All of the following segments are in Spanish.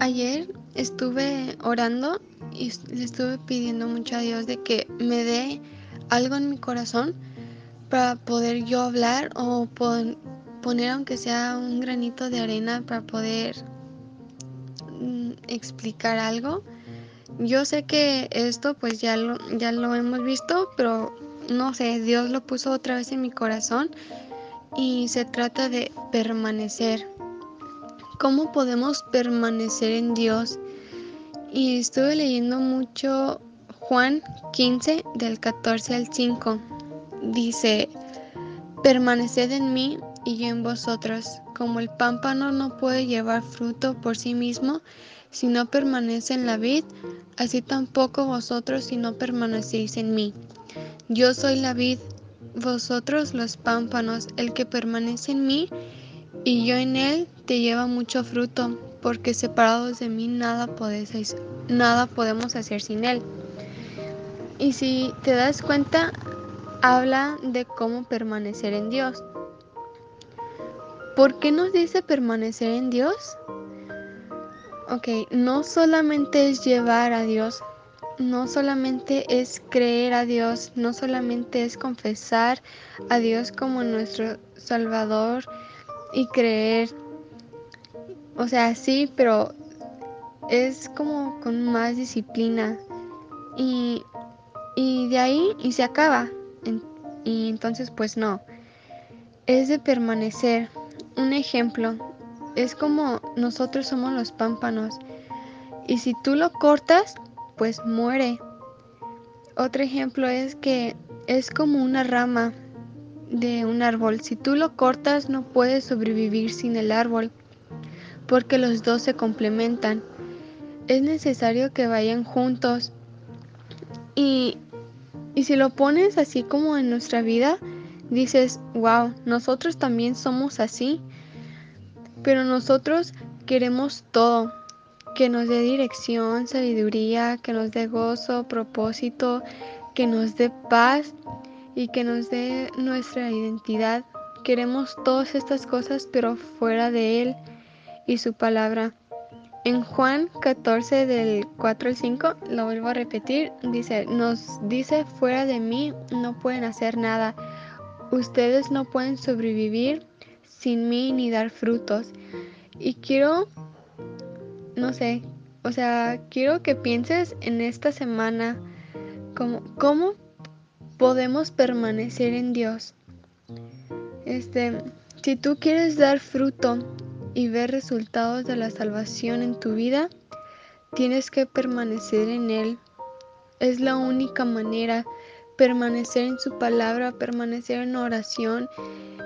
ayer estuve orando y le estuve pidiendo mucho a Dios de que me dé algo en mi corazón para poder yo hablar o poner aunque sea un granito de arena para poder mm, explicar algo. Yo sé que esto pues ya lo, ya lo hemos visto, pero no sé, Dios lo puso otra vez en mi corazón y se trata de permanecer. ¿Cómo podemos permanecer en Dios? Y estuve leyendo mucho Juan 15 del 14 al 5. Dice, permaneced en mí y yo en vosotros. Como el pámpano no puede llevar fruto por sí mismo si no permanece en la vid, así tampoco vosotros si no permanecéis en mí. Yo soy la vid, vosotros los pámpanos, el que permanece en mí y yo en él te lleva mucho fruto, porque separados de mí nada, nada podemos hacer sin él. Y si te das cuenta, habla de cómo permanecer en Dios. ¿Por qué nos dice permanecer en Dios? Ok, no solamente es llevar a Dios, no solamente es creer a Dios, no solamente es confesar a Dios como nuestro Salvador y creer. O sea, sí, pero es como con más disciplina. Y, y de ahí y se acaba. y entonces pues no. Es de permanecer. Un ejemplo. Es como nosotros somos los pámpanos. Y si tú lo cortas, pues muere. Otro ejemplo es que es como una rama de un árbol. Si tú lo cortas no puedes sobrevivir sin el árbol, porque los dos se complementan. Es necesario que vayan juntos. Y, y si lo pones así como en nuestra vida, dices, wow, nosotros también somos así. Pero nosotros queremos todo, que nos dé dirección, sabiduría, que nos dé gozo, propósito, que nos dé paz y que nos dé nuestra identidad. Queremos todas estas cosas, pero fuera de Él y su palabra. En Juan 14 del 4 al 5, lo vuelvo a repetir, dice, nos dice, fuera de mí no pueden hacer nada. Ustedes no pueden sobrevivir sin mí ni dar frutos. Y quiero, no sé, o sea, quiero que pienses en esta semana como cómo podemos permanecer en Dios. Este, si tú quieres dar fruto y ver resultados de la salvación en tu vida, tienes que permanecer en Él. Es la única manera, permanecer en su palabra, permanecer en oración.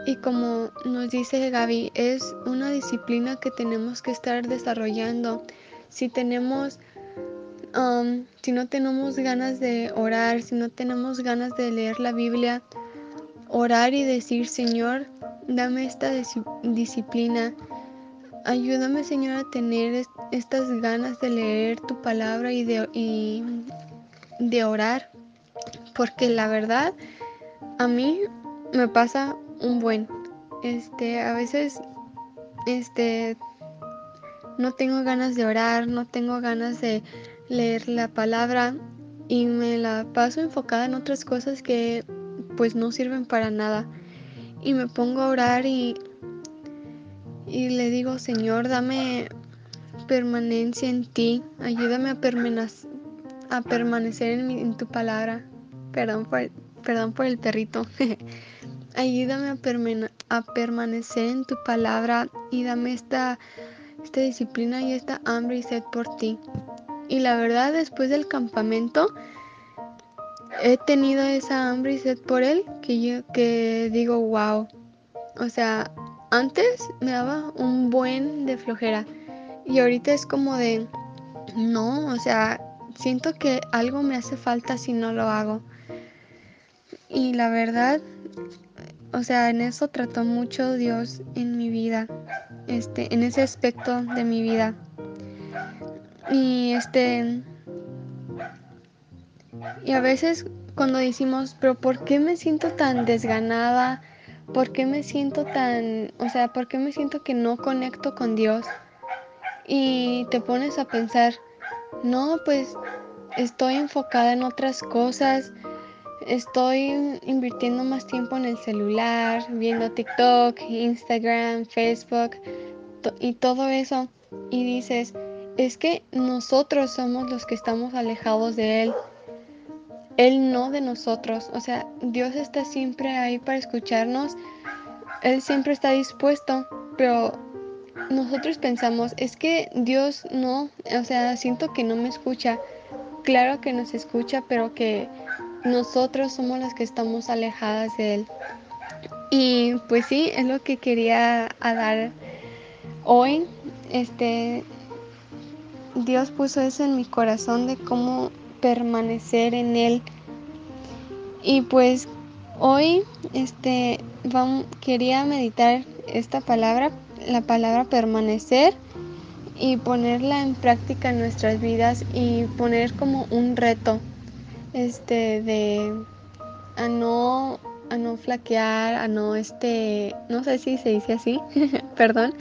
Y como nos dice Gaby, es una disciplina que tenemos que estar desarrollando. Si tenemos Si no tenemos ganas de orar, si no tenemos ganas de leer la Biblia, orar y decir, Señor, dame esta disciplina. Ayúdame, Señor, a tener estas ganas de leer tu palabra y de, y de orar. Porque la verdad, a mí me pasa un buen. Este, a veces, este, no tengo ganas de orar, no tengo ganas de leer la palabra y me la paso enfocada en otras cosas que pues no sirven para nada. Y me pongo a orar y, y le digo, Señor, dame permanencia en ti, ayúdame a, permanecer en, en, tu palabra. Perdón por, perdón por el perrito. ayúdame a, a permanecer en tu palabra y dame esta, esta disciplina y esta hambre y sed por ti. Y la verdad, después del campamento, he tenido esa hambre y sed por él que yo que digo, wow. O sea, antes me daba un buen de flojera. Y ahorita es como de, no, o sea, siento que algo me hace falta si no lo hago. Y la verdad, o sea, en eso trató mucho Dios en mi vida, este, en ese aspecto de mi vida. Y este. Y a veces cuando decimos, pero ¿por qué me siento tan desganada? ¿Por qué me siento tan, o sea, por qué me siento que no conecto con Dios? y te pones a pensar, no, pues estoy enfocada en otras cosas, estoy invirtiendo más tiempo en el celular, viendo TikTok, Instagram, Facebook y todo eso. Y dices, es que nosotros somos los que estamos alejados de Él. Él no de nosotros. O sea, Dios está siempre ahí para escucharnos. Él siempre está dispuesto, pero nosotros pensamos, es que Dios no, o sea, siento que no me escucha. Claro que nos escucha, pero que nosotros somos los que estamos alejadas de Él. Y pues sí, es lo que quería dar hoy. Este, Dios puso eso en mi corazón de cómo permanecer en Él. Y pues hoy este, quería meditar esta palabra, la palabra permanecer, y ponerla en práctica en nuestras vidas y poner como un reto este de a no a no flaquear, a no este, no sé si se dice así, perdón.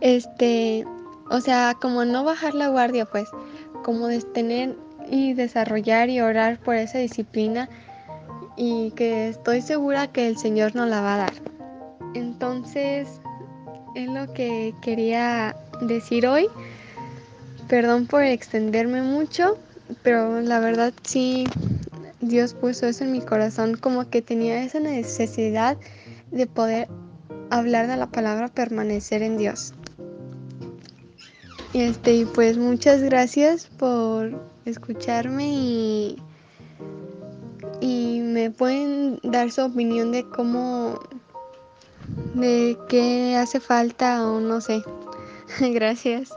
Este, o sea, como no bajar la guardia, pues, como de tener y desarrollar y orar por esa disciplina y que estoy segura que el Señor nos la va a dar. Entonces, es lo que quería decir hoy. Perdón por extenderme mucho, pero la verdad sí, Dios puso eso en mi corazón, como que tenía esa necesidad de poder hablar de la palabra permanecer en Dios. Este, y pues muchas gracias por escucharme y, y me pueden dar su opinión de cómo, de qué hace falta o no sé. gracias.